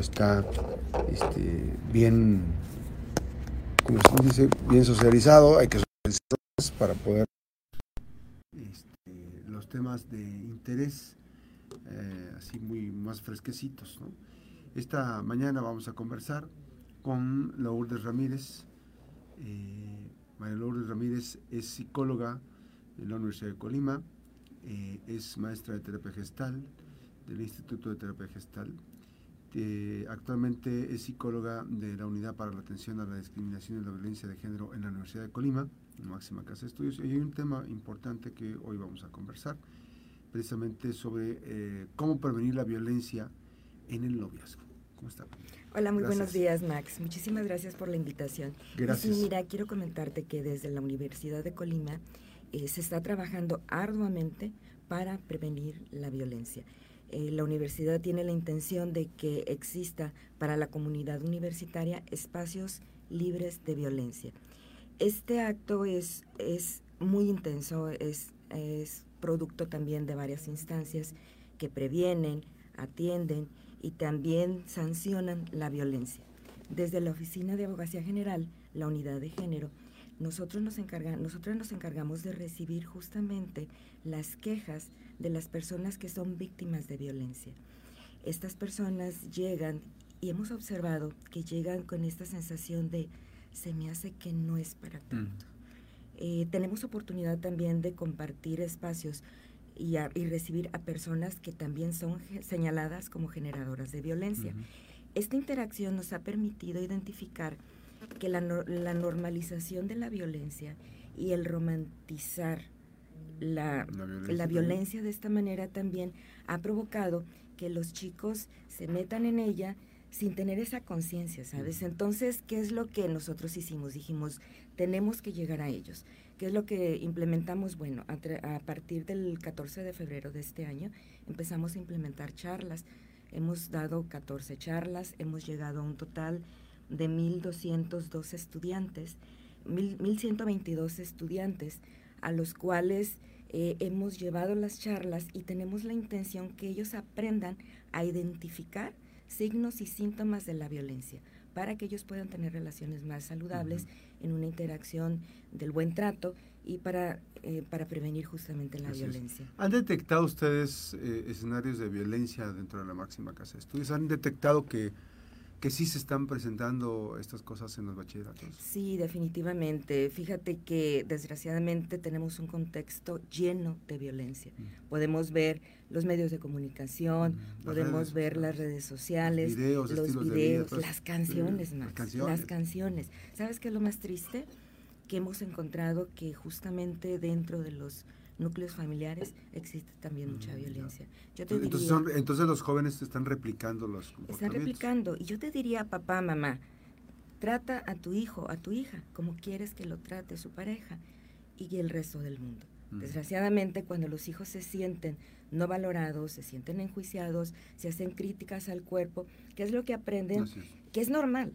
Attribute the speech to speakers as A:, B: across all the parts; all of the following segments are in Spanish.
A: está este, bien, bien socializado, hay que socializar para poder este, los temas de interés eh, así muy más fresquecitos. Esta mañana vamos a conversar con Lourdes Ramírez. Eh, María Lourdes Ramírez es psicóloga en la Universidad de Colima, eh, es maestra de terapia gestal del Instituto de Terapia Gestal. Actualmente es psicóloga de la Unidad para la Atención a la Discriminación y la Violencia de Género en la Universidad de Colima, máxima casa de estudios. Y hay un tema importante que hoy vamos a conversar, precisamente sobre eh, cómo prevenir la violencia en el noviazgo. ¿Cómo está?
B: Hola, muy buenos días, Max. Muchísimas gracias por la invitación.
A: Gracias.
B: mira, quiero comentarte que desde la Universidad de Colima eh, se está trabajando arduamente para prevenir la violencia. Eh, la universidad tiene la intención de que exista para la comunidad universitaria espacios libres de violencia. Este acto es, es muy intenso, es, es producto también de varias instancias que previenen, atienden y también sancionan la violencia. Desde la Oficina de Abogacía General, la unidad de género, nosotros nos, nosotros nos encargamos de recibir justamente las quejas de las personas que son víctimas de violencia. Estas personas llegan y hemos observado que llegan con esta sensación de se me hace que no es para mm. tanto. Eh, tenemos oportunidad también de compartir espacios y, recibir a personas que también son señaladas como generadoras de violencia. Esta interacción nos ha permitido identificar que la, normalización de la violencia y el romantizar la, la violencia de esta manera también ha provocado que los chicos se metan en ella sin tener esa conciencia, ¿sabes? Entonces, ¿qué es lo que nosotros hicimos? Dijimos, tenemos que llegar a ellos. ¿Qué es lo que implementamos? Bueno, a, partir del 14 de febrero de este año empezamos a implementar charlas. Hemos dado 14 charlas, hemos llegado a un total de 1.202 estudiantes, 1.122 estudiantes, a los cuales eh, hemos llevado las charlas y tenemos la intención que ellos aprendan a identificar signos y síntomas de la violencia para que ellos puedan tener relaciones más saludables en una interacción del buen trato y para, eh, para prevenir justamente la violencia.
A: ¿Han detectado ustedes eh, escenarios de violencia dentro de la máxima casa de estudios? ¿Han detectado que que sí se están presentando estas cosas en los bachilleratos.
B: Sí, definitivamente. Fíjate que desgraciadamente tenemos un contexto lleno de violencia. Mm. Podemos ver los medios de comunicación, mm, podemos ver las redes sociales, los videos, las canciones, más. Las canciones. las canciones. ¿Sabes qué es lo más triste? Que hemos encontrado que justamente dentro de los núcleos familiares existe también mucha violencia.
A: Yo te entonces, entonces los jóvenes están replicando los comportamientos.
B: Están replicando. Y yo te diría, papá, mamá, trata a tu hijo, a tu hija, como quieres que lo trate su pareja y el resto del mundo. Desgraciadamente, cuando los hijos se sienten no valorados, se sienten enjuiciados, se hacen críticas al cuerpo, ¿qué es lo que aprenden? Que es normal,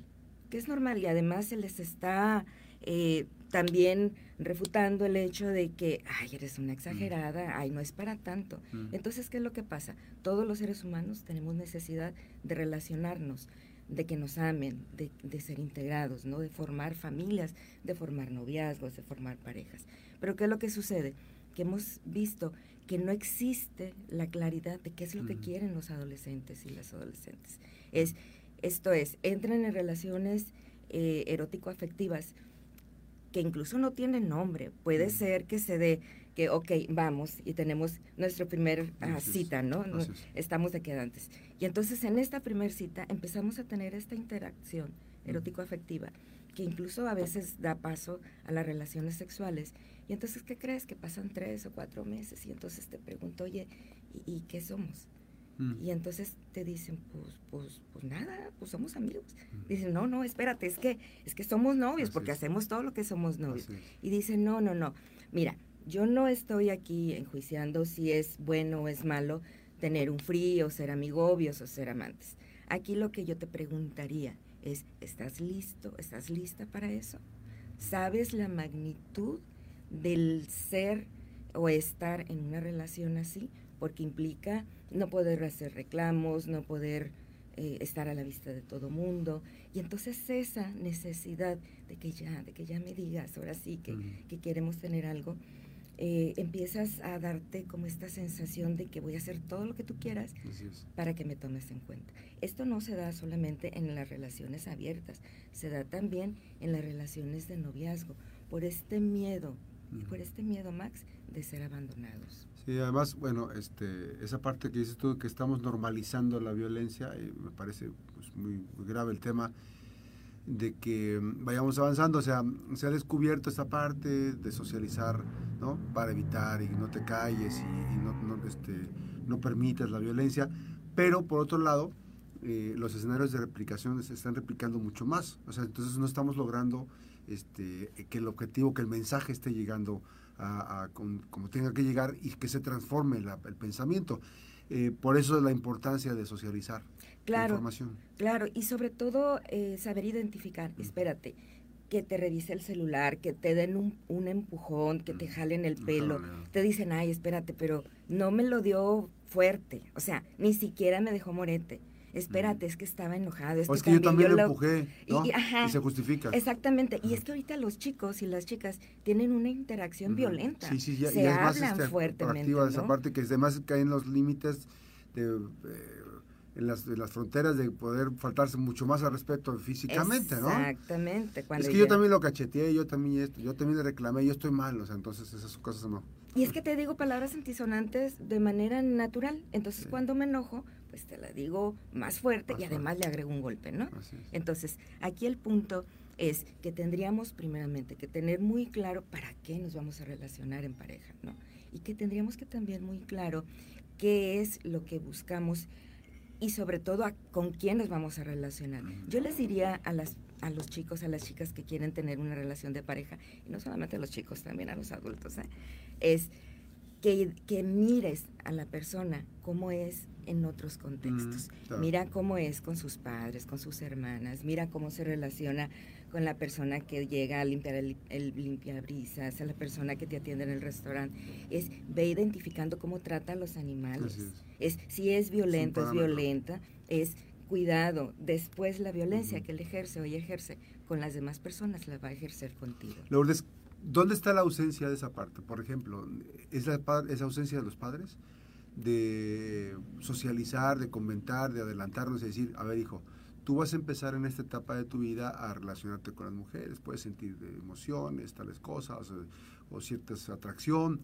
B: que es normal y además se les está eh, también refutando el hecho de que, ay, eres una exagerada, ay, no es para tanto. Entonces, ¿qué es lo que pasa? Todos los seres humanos tenemos necesidad de relacionarnos, de que nos amen, de, de, ser integrados, ¿no? De formar familias, de formar noviazgos, de formar parejas. Pero ¿qué es lo que sucede? Que hemos visto que no existe la claridad de qué es lo que quieren los adolescentes y las adolescentes. Es, esto es, entran en relaciones eh, erótico-afectivas, que incluso no tiene nombre. Puede ser que se dé que, ok, vamos y tenemos nuestra primera ah, cita, ¿no? Estamos de quedantes. Y entonces en esta primera cita empezamos a tener esta interacción erótico-afectiva que incluso a veces da paso a las relaciones sexuales. Y entonces, ¿qué crees? Que pasan tres o cuatro meses y entonces te pregunto, oye, ¿y qué somos? Mm. Y entonces te dicen, pues, pues, pues nada, pues somos amigos. Mm. Dicen, no, no, espérate, es que, es que somos novios, porque hacemos todo lo que somos novios. Y dicen, no, no, no. Mira, yo no estoy aquí enjuiciando si es bueno o es malo tener un frío, ser amigobios o ser amantes. Aquí lo que yo te preguntaría es, ¿estás listo? ¿Estás lista para eso? ¿Sabes la magnitud del ser o estar en una relación así? Porque implica no poder hacer reclamos, no poder eh, estar a la vista de todo mundo. Y entonces esa necesidad de que ya, de que ya me digas, ahora sí que, que queremos tener algo, eh, empiezas a darte como esta sensación de que voy a hacer todo lo que tú quieras para que me tomes en cuenta. Esto no se da solamente en las relaciones abiertas, se da también en las relaciones de noviazgo, por este miedo, y por este miedo, Max, de ser abandonados.
A: Sí, además, bueno, este, esa parte que dices tú, que estamos normalizando la violencia, eh, me parece pues, muy, grave el tema de que mm, vayamos avanzando, o sea, se ha descubierto esta parte de socializar, ¿no? Para evitar y no te calles y, no, no, este, no permitas la violencia, pero por otro lado, eh, los escenarios de replicación se están replicando mucho más, o sea, entonces no estamos logrando este, que el objetivo, que el mensaje esté llegando a, como tenga que llegar y que se transforme el pensamiento. Eh, por eso es la importancia de socializar
B: claro, información. Claro, y sobre todo eh, saber identificar, espérate, que te revise el celular, que te den un, un empujón, que te jalen el pelo, te dicen, ay, espérate, pero no me lo dio fuerte, o sea, ni siquiera me dejó morete espérate, es que estaba enojado.
A: Es, que, yo también lo empujé, y, se justifica.
B: Exactamente, y es que ahorita los chicos y las chicas tienen una interacción violenta. Sí, sí, ya, se hablan más, este, fuertemente. ¿no?
A: esa parte que además caen los límites de... Eh, en las, las, fronteras de poder faltarse mucho más al respeto físicamente,
B: ¿no? Exactamente.
A: Es que yo también lo cacheteé, yo también esto, yo también le reclamé, yo estoy mal, o sea, entonces esas cosas no.
B: Y es que te digo palabras antisonantes de manera natural, entonces cuando me enojo, pues te la digo más fuerte y además le agrego un golpe, ¿no? Entonces, aquí el punto es que tendríamos primeramente que tener muy claro para qué nos vamos a relacionar en pareja, ¿no? Y que tendríamos que también muy claro qué es lo que buscamos y sobre todo con quién nos vamos a relacionar. Yo les diría a las a los chicos, a las chicas que quieren tener una relación de pareja, y no solamente a los chicos, también a los adultos, ¿eh? es que, que, mires a la persona como es en otros contextos. Mira cómo es con sus padres, con sus hermanas, mira cómo se relaciona con la persona que llega a limpiar el, el limpiabrisas, a la persona que te atiende en el restaurante. Es ve identificando cómo trata a los animales. Es. si es violento, es, violenta, es cuidado. Después la violencia que él ejerce o ella ejerce con las demás personas la va a ejercer contigo.
A: Lourdes, ¿dónde está la ausencia de esa parte? Por ejemplo, ¿es la, ¿es ausencia de los padres? de socializar, de comentar, de adelantarnos y decir, a ver hijo, tú vas a empezar en esta etapa de tu vida a relacionarte con las mujeres, puedes sentir emociones, tales cosas, o, cierta atracción.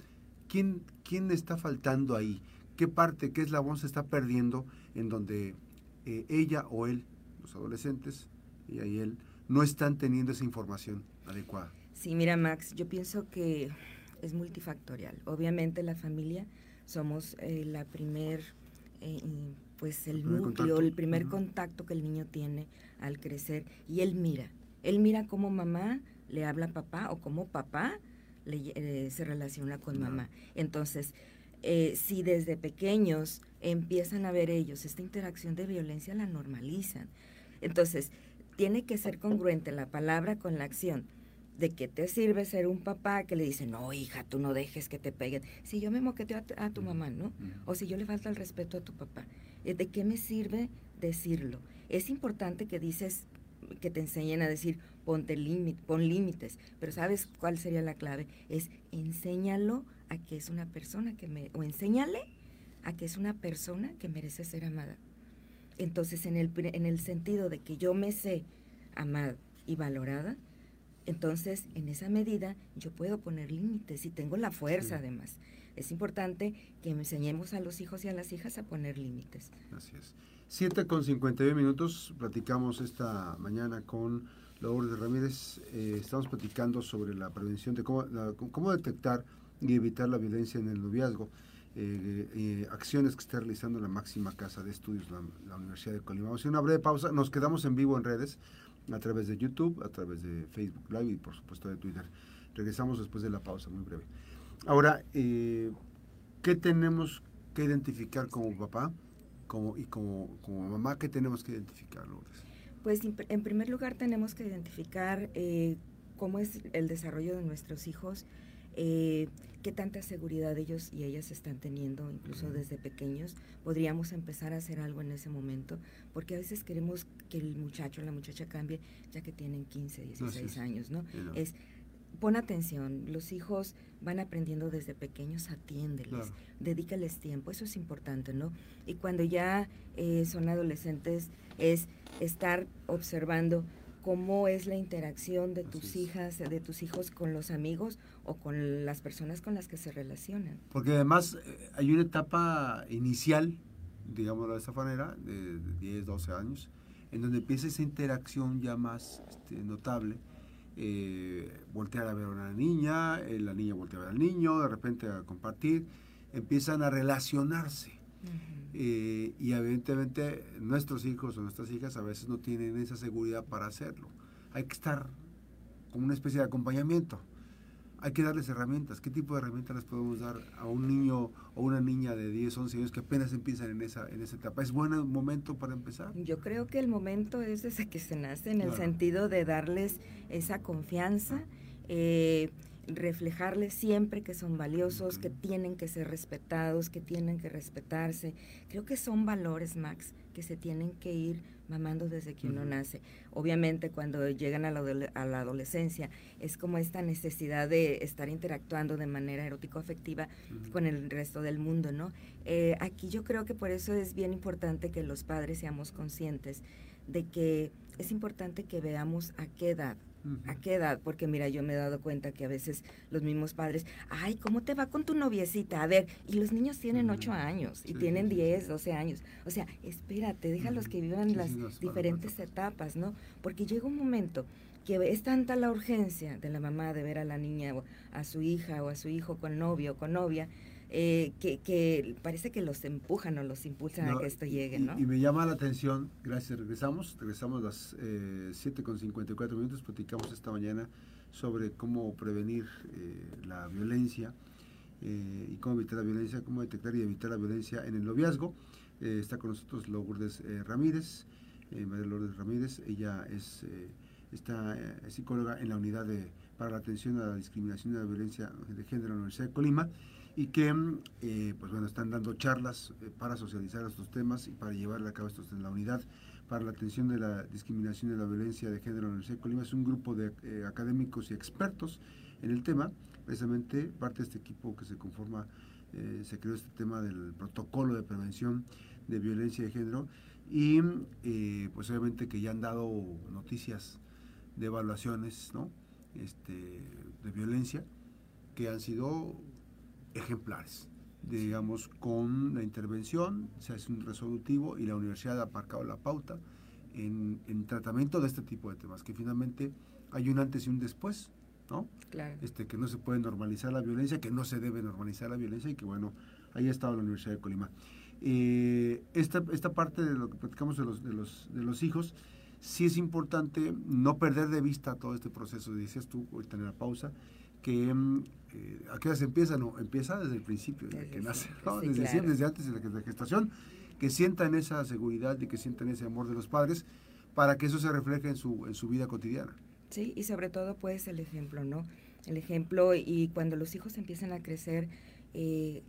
A: ¿Quién, ¿Quién está faltando ahí? ¿Qué parte, qué eslabón se está perdiendo en donde eh, ella o él, los adolescentes, ella y él, no están teniendo esa información adecuada?
B: Sí, mira Max, yo pienso que es multifactorial. Obviamente la familia somos eh, la primer, eh, pues el, núcleo, el primer contacto que el niño tiene al crecer y él mira, él mira cómo mamá le habla a papá o cómo papá le, eh, se relaciona con mamá. Entonces, si desde pequeños empiezan a ver ellos esta interacción de violencia, la normalizan. Entonces, tiene que ser congruente la palabra con la acción. ¿De qué te sirve ser un papá que le dice, no, hija, tú no dejes que te peguen? Si yo me moqueteo a, tu mamá, ¿no? O si yo le falta el respeto a tu papá. Eh, ¿De qué me sirve decirlo? Es importante que dices, que te enseñen a decir, ponte límite, pon límites. Pero ¿sabes cuál sería la clave? Es enséñalo a que es una persona que me... O enséñale a que es una persona que merece ser amada. Entonces, en el, en el sentido de que yo me sé amada y valorada, entonces, en esa medida, yo puedo poner límites y tengo la fuerza además. Es importante que enseñemos a los hijos y a las hijas a poner límites.
A: Así es. Siete con 51 minutos, platicamos esta mañana con Lourdes Ramírez. Eh, estamos platicando sobre la prevención de cómo, cómo detectar y evitar la violencia en el noviazgo. Eh, eh, acciones que está realizando la máxima casa de estudios, la, la Universidad de Colima. Vamos a hacer una breve pausa. Nos quedamos en vivo en redes a través de YouTube, a través de Facebook Live y por supuesto de Twitter. Regresamos después de la pausa, muy breve. Ahora, eh, ¿qué tenemos que identificar como papá como, y como, como mamá? ¿Qué tenemos que identificar, Lourdes?
B: Pues en primer lugar tenemos que identificar eh, cómo es el desarrollo de nuestros hijos eh, qué tanta seguridad ellos y ellas están teniendo, incluso desde pequeños. Podríamos empezar a hacer algo en ese momento, porque a veces queremos que el muchacho o la muchacha cambie ya que tienen 15, 16 años, ¿no? Es pon atención, los hijos van aprendiendo desde pequeños, atiéndeles, dedícales tiempo, eso es importante, ¿no? Y cuando ya eh, son adolescentes es estar observando cómo es la interacción de tus hijas, de tus hijos con los amigos o con las personas con las que se relacionan.
A: Porque además eh, hay una etapa inicial, digámoslo de esa manera, de, 10, 12 años, en donde empieza esa interacción ya más este, notable. Eh, voltear a ver a una niña, eh, la niña voltea a ver al niño, de repente a compartir, empiezan a relacionarse. Eh, y evidentemente nuestros hijos o nuestras hijas a veces no tienen esa seguridad para hacerlo. Hay que estar con una especie de acompañamiento. Hay que darles herramientas. ¿Qué tipo de herramientas les podemos dar a un niño o una niña de 10, 11 años que apenas empiezan en esa, en esa etapa? ¿Es buen momento para empezar?
B: Yo creo que el momento es desde que se nace, en el sentido de darles esa confianza. Eh, reflejarles siempre que son valiosos, que tienen que ser respetados, que tienen que respetarse. Creo que son valores, Max, que se tienen que ir mamando desde que uno nace. Obviamente cuando llegan a la, a la, adolescencia es como esta necesidad de estar interactuando de manera erótico-afectiva con el resto del mundo, ¿no? Eh, aquí yo creo que por eso es bien importante que los padres seamos conscientes de que es importante que veamos a qué edad ¿A qué edad? Porque mira, yo me he dado cuenta que a veces los mismos padres, ay, ¿cómo te va con tu noviecita? A ver, y los niños tienen 8 años y tienen 10, 12 años. O sea, espérate, déjalos que vivan las diferentes etapas, ¿no? Porque llega un momento que es tanta la urgencia de la mamá de ver a la niña o a su hija o a su hijo con novio o con novia, eh, que, parece que los empujan o los impulsan a que esto llegue, ¿no?
A: Y, me llama la atención, gracias, regresamos, regresamos a las eh, 7.54 minutos, platicamos esta mañana sobre cómo prevenir eh, la violencia eh, y cómo evitar la violencia, cómo detectar y evitar la violencia en el noviazgo. está con nosotros Lourdes Ramírez, María Lourdes Ramírez, ella es, está, psicóloga en la unidad de, para la atención a la discriminación y la violencia de género en la Universidad de Colima y que eh, pues bueno, están dando charlas eh, para socializar estos temas y para llevar a cabo estos en la unidad para la atención de la discriminación y la violencia de género en la Universidad de Colima. Es un grupo de eh, académicos y expertos en el tema. Precisamente parte de este equipo que se conforma, se creó este tema del protocolo de prevención de violencia de género y pues obviamente que ya han dado noticias de evaluaciones ¿no? este, de violencia que han sido ejemplares. Digamos, con la intervención se hace un resolutivo y la universidad ha aparcado la pauta en, en tratamiento de este tipo de temas, que finalmente hay un antes y un después, ¿no?
B: Claro.
A: Este, que no se puede normalizar la violencia, que no se debe normalizar la violencia y que, bueno, ahí ha estado la Universidad de Colima. Eh, esta, esta parte de lo que platicamos de los, de los, de los hijos, sí es importante no perder de vista todo este proceso, decías tú, ahorita en la pausa, que mm, eh, ¿a qué hora se empieza? No, empieza desde el principio, desde, que nace, desde, desde antes de la, gestación, que sientan esa seguridad y que sientan ese amor de los padres para que eso se refleje en su, en su vida cotidiana.
B: Sí, y sobre todo pues el ejemplo, ¿no? El ejemplo y cuando los hijos empiezan a crecer, eh,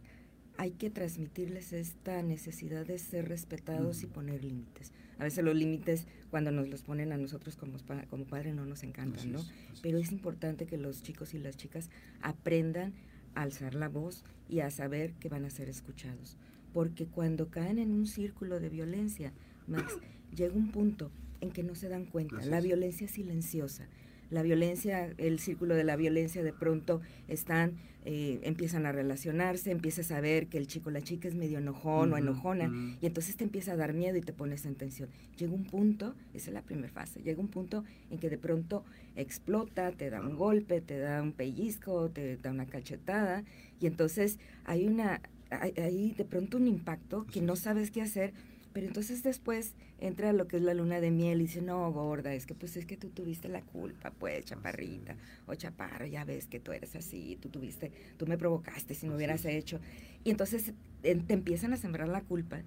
B: hay que transmitirles esta necesidad de ser respetados y poner límites. A veces los límites, cuando nos los ponen a nosotros como, como padres, no nos encantan, ¿no? Pero es importante que los chicos y las chicas aprendan a alzar la voz y a saber que van a ser escuchados. Porque cuando caen en un círculo de violencia, Max, llega un punto en que no se dan cuenta. La violencia silenciosa la violencia, el círculo de la violencia de pronto están, eh, empiezan a relacionarse, empiezas a ver que el chico, la chica es medio enojón o enojona, y entonces te empieza a dar miedo y te pones en tensión. Llega un punto, esa es la primera fase, llega un punto en que de pronto explota, te da un golpe, te da un pellizco, te da una cachetada, y entonces hay una, hay, de pronto un impacto que no sabes qué hacer pero entonces después entra lo que es la luna de miel y dice, no, gorda, es que pues es que tú tuviste la culpa, pues, chaparrita, o chaparro, ya ves que tú eres así, tú tuviste, tú me provocaste si no hubieras hecho. Y entonces te empiezan a sembrar la culpa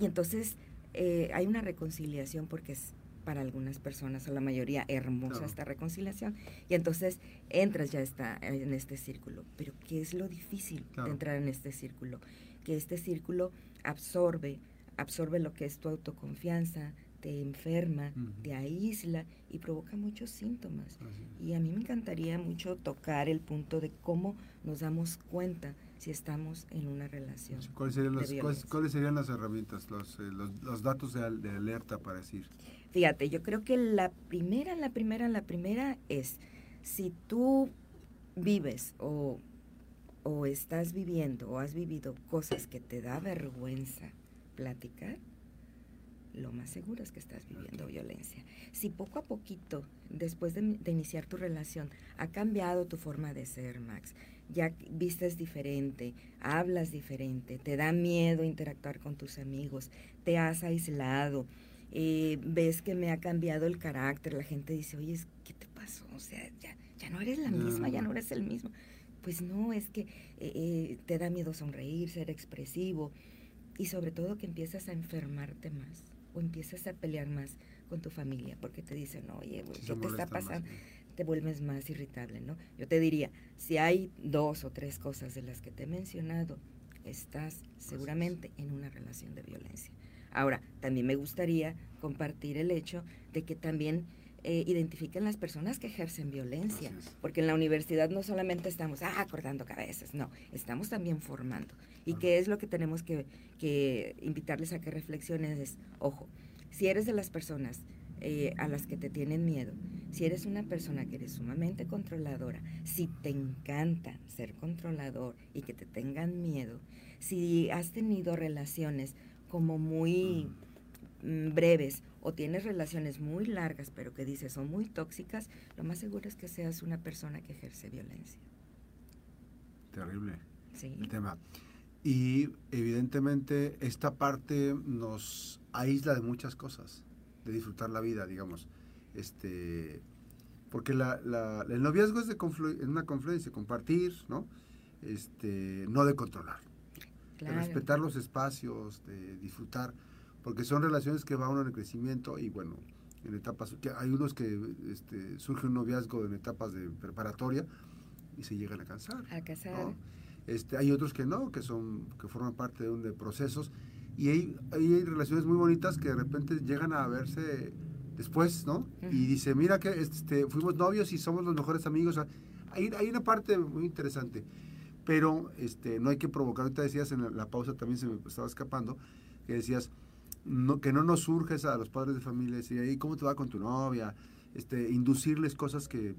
B: y entonces eh, hay una reconciliación porque es para algunas personas, o la mayoría, hermosa esta reconciliación. Y entonces entras ya está en este círculo. Pero ¿qué es lo difícil de entrar en este círculo? Que este círculo absorbe, absorbe lo que es tu autoconfianza, te enferma, te aísla y provoca muchos síntomas. Y a mí me encantaría mucho tocar el punto de cómo nos damos cuenta si estamos en una relación.
A: ¿Cuáles serían, las, ¿cuáles, serían las herramientas, los, eh, los, datos de, de, alerta para decir?
B: Fíjate, yo creo que la primera, la primera, la primera es, si tú vives o, o estás viviendo o has vivido cosas que te da vergüenza platicar, lo más seguro es que estás viviendo violencia. Si poco a poquito, después de, iniciar tu relación, ha cambiado tu forma de ser, Max, ya vistes diferente, hablas diferente, te da miedo interactuar con tus amigos, te has aislado, eh, ves que me ha cambiado el carácter, la gente dice, oye, ¿qué te pasó? O sea, ya, ya no eres la misma, ya no eres el mismo. Pues no, es que eh, eh, te da miedo sonreír, ser expresivo y sobre todo que empiezas a enfermarte más o empiezas a pelear más con tu familia porque te dicen, oye, ¿qué te está pasando? Te vuelves más irritable, ¿no? Yo te diría, si hay dos o tres cosas de las que te he mencionado, estás seguramente en una relación de violencia. Ahora, también me gustaría compartir el hecho de que también eh, identifiquen las personas que ejercen violencia, porque en la universidad no solamente estamos ah, cortando cabezas, no, estamos también formando. ¿Y qué es lo que tenemos que, que, invitarles a que reflexionen? Es, ojo, si eres de las personas eh, a las que te tienen miedo, si eres una persona que eres sumamente controladora, si te encanta ser controlador y que te tengan miedo, si has tenido relaciones como muy mm, breves o tienes relaciones muy largas pero que dices son muy tóxicas, lo más seguro es que seas una persona que ejerce violencia.
A: Terrible el tema. Y evidentemente esta parte nos aísla de muchas cosas, de disfrutar la vida, digamos. Este, porque la, la, el noviazgo es de una confluencia, compartir, ¿no? Este, no de controlar. De respetar los espacios, de disfrutar, porque son relaciones que van uno en crecimiento y bueno, en etapas, que hay unos que este, surge un noviazgo en etapas de preparatoria y se llegan a cansar.
B: A casar.
A: Este, hay otros que no, que son que forman parte de, un, de procesos y hay, hay relaciones muy bonitas que de repente llegan a verse después, ¿no? Y dice, mira que este, fuimos novios y somos los mejores amigos. hay, hay una parte muy interesante, pero este, no hay que provocar. Ahorita decías en la, pausa también se me estaba escapando, que decías no, que no nos surges a los padres de familia, y ahí cómo te va con tu novia, este, inducirles cosas que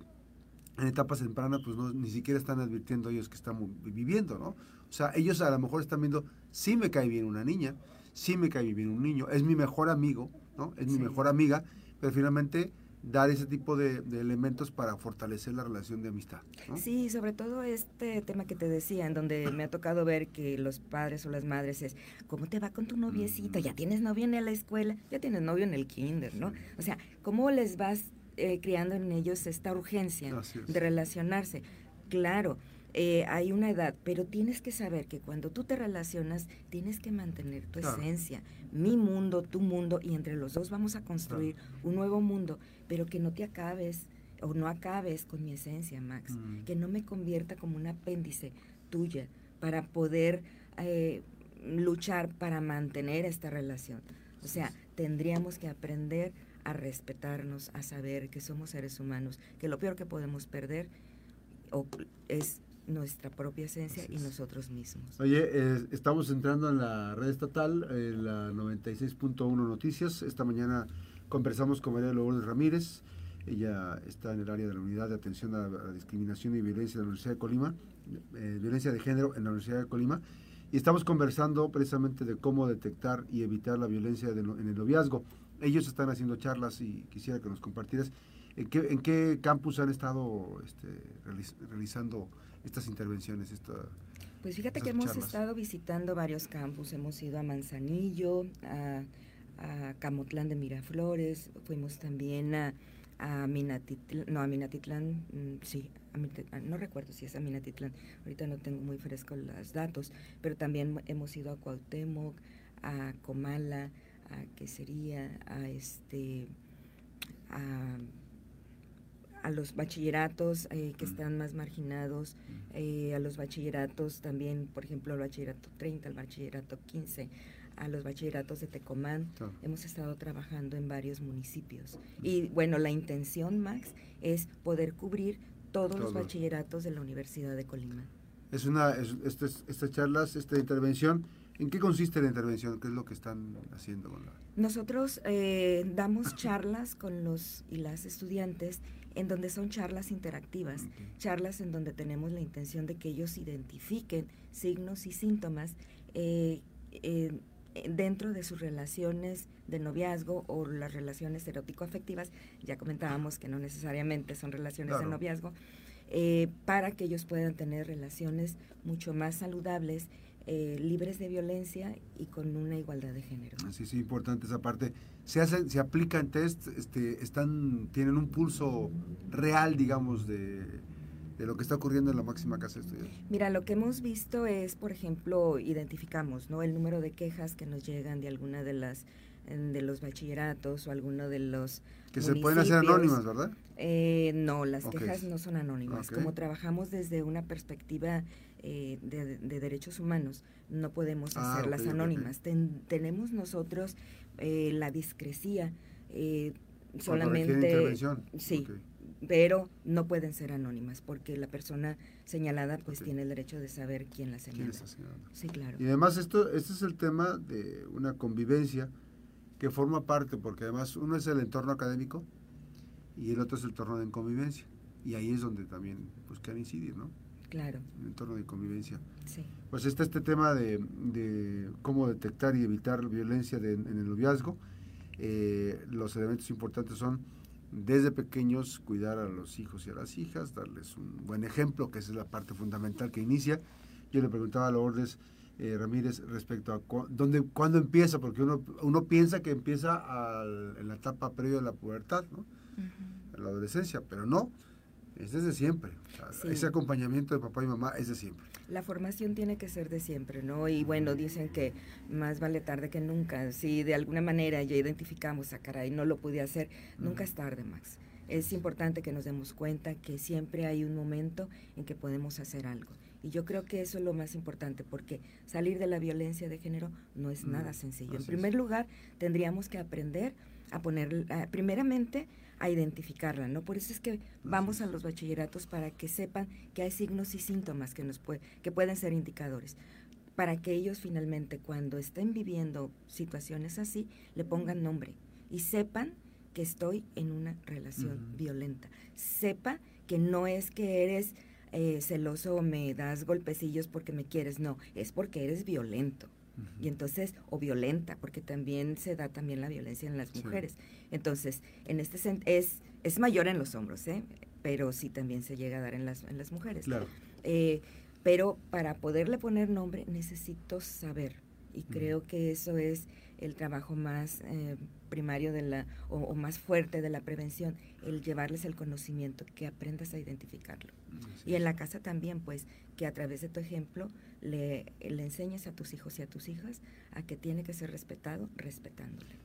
A: en etapas tempranas, pues no, ni siquiera están advirtiendo ellos que están viviendo, ¿no? O sea, ellos a lo mejor están viendo, sí me cae bien una niña, sí me cae bien un niño, es mi mejor amigo, ¿no? Es mi mejor amiga, pero finalmente dar ese tipo de, elementos para fortalecer la relación de amistad. ¿no?
B: Sí, sobre todo este tema que te decía, en donde me ha tocado ver que los padres o las madres es, ¿cómo te va con tu noviecito? ¿Ya tienes novio en la escuela? ¿Ya tienes novio en el kinder? ¿no? O sea, ¿cómo les vas eh, creando en ellos esta urgencia de relacionarse. Claro, eh, hay una edad, pero tienes que saber que cuando tú te relacionas, tienes que mantener tu esencia, mi mundo, tu mundo, y entre los dos vamos a construir un nuevo mundo, pero que no te acabes o no acabes con mi esencia, Max, mm. que no me convierta como un apéndice tuya para poder eh, luchar para mantener esta relación. O sea, tendríamos que aprender a respetarnos, a saber que somos seres humanos, que lo peor que podemos perder es nuestra propia esencia y nosotros mismos.
A: Oye, estamos entrando en la red estatal, en la 96.1 Noticias. Esta mañana conversamos con María Lourdes Ramírez. Ella está en el área de la Unidad de Atención a la Discriminación y Violencia de la Universidad de Colima, eh, Violencia de Género en la Universidad de Colima. Y estamos conversando precisamente de cómo detectar y evitar la violencia en el noviazgo. Ellos están haciendo charlas y quisiera que nos compartieras en qué, en qué campus han estado este, realizando estas intervenciones. Esta,
B: pues fíjate que hemos estado visitando varios campus. Hemos ido a Manzanillo, a, a Camotlán de Miraflores, fuimos también a, a Minatitlán, no, a Minatitlán, mm, sí, no recuerdo si es a Minatitlán, ahorita no tengo muy fresco los datos, pero también hemos ido a Cuauhtémoc, a Comala, a qué sería, a este a, los bachilleratos eh, que están más marginados, eh, a los bachilleratos también, por ejemplo, el bachillerato 30, el bachillerato 15, a los bachilleratos de Tecomán. Hemos estado trabajando en varios municipios. Y bueno, la intención, Max, es poder cubrir todos los bachilleratos de la Universidad de Colima.
A: Es una, estas charlas, esta intervención, ¿en qué consiste la intervención? ¿Qué es lo que están haciendo con la...
B: Nosotros eh, damos charlas con los y las estudiantes en donde son charlas interactivas, charlas en donde tenemos la intención de que ellos identifiquen signos y síntomas eh, eh, dentro de sus relaciones de noviazgo o las relaciones erótico-afectivas, ya comentábamos que no necesariamente son relaciones de noviazgo, eh, para que ellos puedan tener relaciones mucho más saludables, eh, libres de violencia y con una igualdad de género.
A: Así es importante esa parte. Se hacen, se aplican test, este, están, tienen un pulso real, digamos, de, de lo que está ocurriendo en la máxima casa de estudios?
B: Mira, lo que hemos visto es, por ejemplo, identificamos, ¿no? El número de quejas que nos llegan de alguna de las de los bachilleratos o alguno de los
A: que se pueden hacer anónimas, ¿verdad?
B: Eh, no, las quejas no son anónimas. Como trabajamos desde una perspectiva eh, de, derechos humanos, no podemos ah, hacerlas anónimas. tenemos nosotros eh, la discrecía solamente. Sí pero no pueden ser anónimas porque la persona señalada pues tiene el derecho de saber quién la señala. Sí, claro.
A: Y además esto este es el tema de una convivencia que forma parte porque además uno es el entorno académico y el otro es el entorno de convivencia y ahí es donde también pues quieren incidir, ¿no?
B: Claro.
A: El entorno de convivencia.
B: Sí.
A: Pues está este tema de, cómo detectar y evitar violencia en el noviazgo. Eh, los elementos importantes son desde pequeños cuidar a los hijos y a las hijas, darles un buen ejemplo, que esa es la parte fundamental que inicia. Yo le preguntaba a Lourdes eh, Ramírez respecto a dónde, cuándo empieza, porque uno, uno piensa que empieza en la etapa previa de la pubertad, ¿no? la adolescencia, pero no, es desde siempre. Ese acompañamiento de papá y mamá es de siempre.
B: La formación tiene que ser de siempre, ¿no? Y bueno, dicen que más vale tarde que nunca. Si de alguna manera ya identificamos a ah, caray, no lo pude hacer, nunca es tarde, Max. Es importante que nos demos cuenta que siempre hay un momento en que podemos hacer algo. Y yo creo que eso es lo más importante, porque salir de la violencia de género no es nada sencillo. En primer lugar, tendríamos que aprender a poner, primeramente, a identificarla, ¿no? Por eso es que vamos a los bachilleratos para que sepan que hay signos y síntomas que nos puede, que pueden ser indicadores, para que ellos finalmente cuando estén viviendo situaciones así le pongan nombre y sepan que estoy en una relación violenta. Sepa que no es que eres eh, celoso o me das golpecillos porque me quieres, no, es porque eres violento. Y entonces, o violenta, porque también se da también la violencia en las mujeres. Entonces, en este es, es mayor en los hombros, ¿eh? pero sí también se llega a dar en las, en las mujeres.
A: Claro.
B: Eh, pero para poderle poner nombre necesito saber. Y creo que eso es el trabajo más eh, primario de la, o, más fuerte de la prevención, el llevarles el conocimiento, que aprendas a identificarlo. Y en la casa también, pues, que a través de tu ejemplo le, le enseñes a tus hijos y a tus hijas a que tiene que ser respetado respetándole.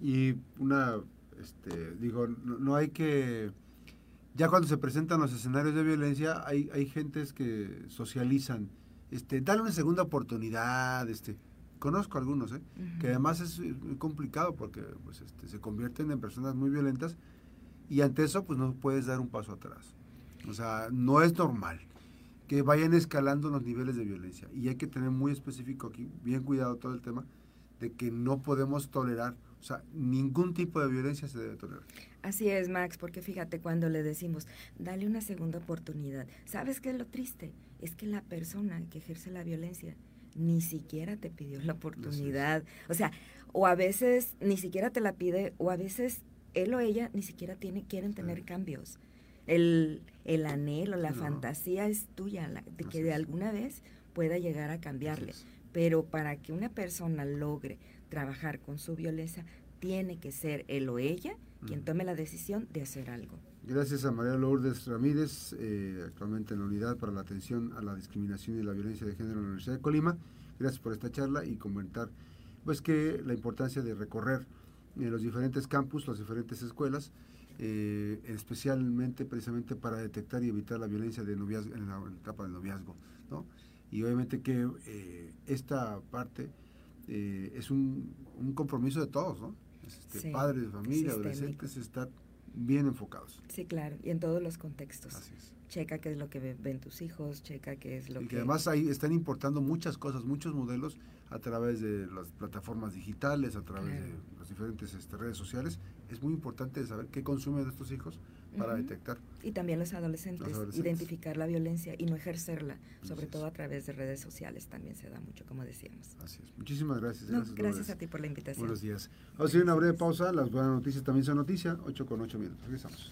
A: Y una, este, digo, no, hay que, ya cuando se presentan los escenarios de violencia, hay, hay gentes que socializan, este, dale una segunda oportunidad, este, conozco algunos, ¿eh? que además es muy complicado porque pues, este, se convierten en personas muy violentas y ante eso pues no puedes dar un paso atrás. O sea, no es normal que vayan escalando los niveles de violencia. Y hay que tener muy específico aquí, bien cuidado todo el tema, de que no podemos tolerar, o sea, ningún tipo de violencia se debe tolerar.
B: Así es, Max, porque fíjate cuando le decimos, dale una segunda oportunidad. ¿Sabes qué es lo triste? Es que la persona que ejerce la violencia ni siquiera te pidió la oportunidad. O sea, o a veces ni siquiera te la pide, o a veces él o ella ni siquiera tiene, quieren tener cambios. El, el anhelo, la fantasía es tuya, de que de alguna vez pueda llegar a cambiarle. Pero para que una persona logre trabajar con su violencia, tiene que ser él o ella quien tome la decisión de hacer algo.
A: Gracias a María Lourdes Ramírez, eh, actualmente en la Unidad para la Atención a la Discriminación y la Violencia de Género en la Universidad de Colima. Gracias por esta charla y comentar pues que la importancia de recorrer en los diferentes campus, las diferentes escuelas, eh, especialmente precisamente para detectar y evitar la violencia de noviazgo, en la etapa del noviazgo. ¿no? Y obviamente que eh, esta parte eh, es un, un, compromiso de todos, ¿no? Este, padres de familia, adolescentes, estar bien enfocados.
B: Sí, claro, y en todos los contextos. Así es checa qué es lo que ven tus hijos, checa qué es lo
A: y
B: que...
A: además ahí están importando muchas cosas, muchos modelos a través de las plataformas digitales, a través de las diferentes este, redes sociales. Es muy importante saber qué consumen estos hijos para detectar.
B: Y también los adolescentes, identificar la violencia y no ejercerla, sobre todo a través de redes sociales también se da mucho, como decíamos.
A: Así es. Muchísimas gracias.
B: gracias, gracias a ti por la invitación.
A: Buenos días. Vamos a hacer una breve pausa. Las buenas noticias también son noticia. 8 con 8 minutos. Regresamos.